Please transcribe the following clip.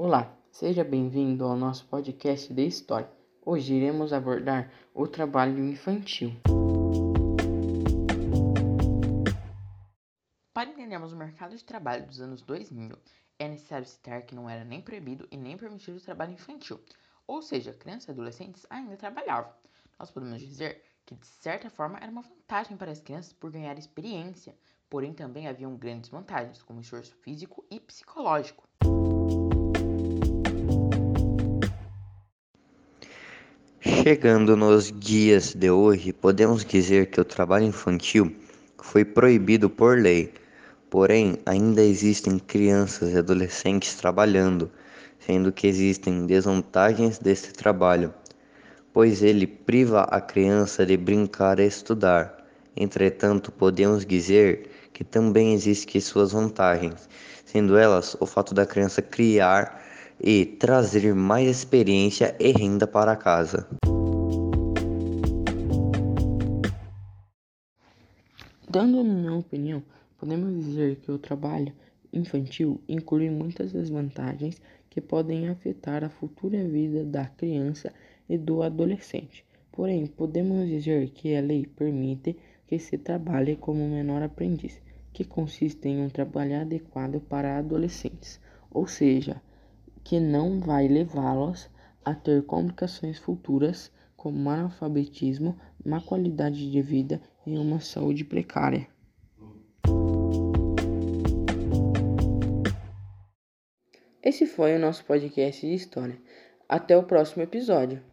Olá, seja bem-vindo ao nosso podcast de história. Hoje iremos abordar o trabalho infantil. Para entendermos o mercado de trabalho dos anos 2000, é necessário citar que não era nem proibido e nem permitido o trabalho infantil, ou seja, crianças e adolescentes ainda trabalhavam. Nós podemos dizer que, de certa forma, era uma vantagem para as crianças por ganhar experiência, porém também haviam grandes vantagens, como esforço físico e psicológico. Chegando nos dias de hoje, podemos dizer que o trabalho infantil foi proibido por lei, porém ainda existem crianças e adolescentes trabalhando, sendo que existem desvantagens desse trabalho, pois ele priva a criança de brincar e estudar. Entretanto, podemos dizer que também existem suas vantagens, sendo elas o fato da criança criar e trazer mais experiência e renda para casa. Dando minha opinião, podemos dizer que o trabalho infantil inclui muitas desvantagens que podem afetar a futura vida da criança e do adolescente. Porém, podemos dizer que a lei permite que se trabalhe como menor aprendiz, que consiste em um trabalho adequado para adolescentes, ou seja, que não vai levá-los a ter complicações futuras como analfabetismo, má qualidade de vida e uma saúde precária. Esse foi o nosso podcast de história. Até o próximo episódio.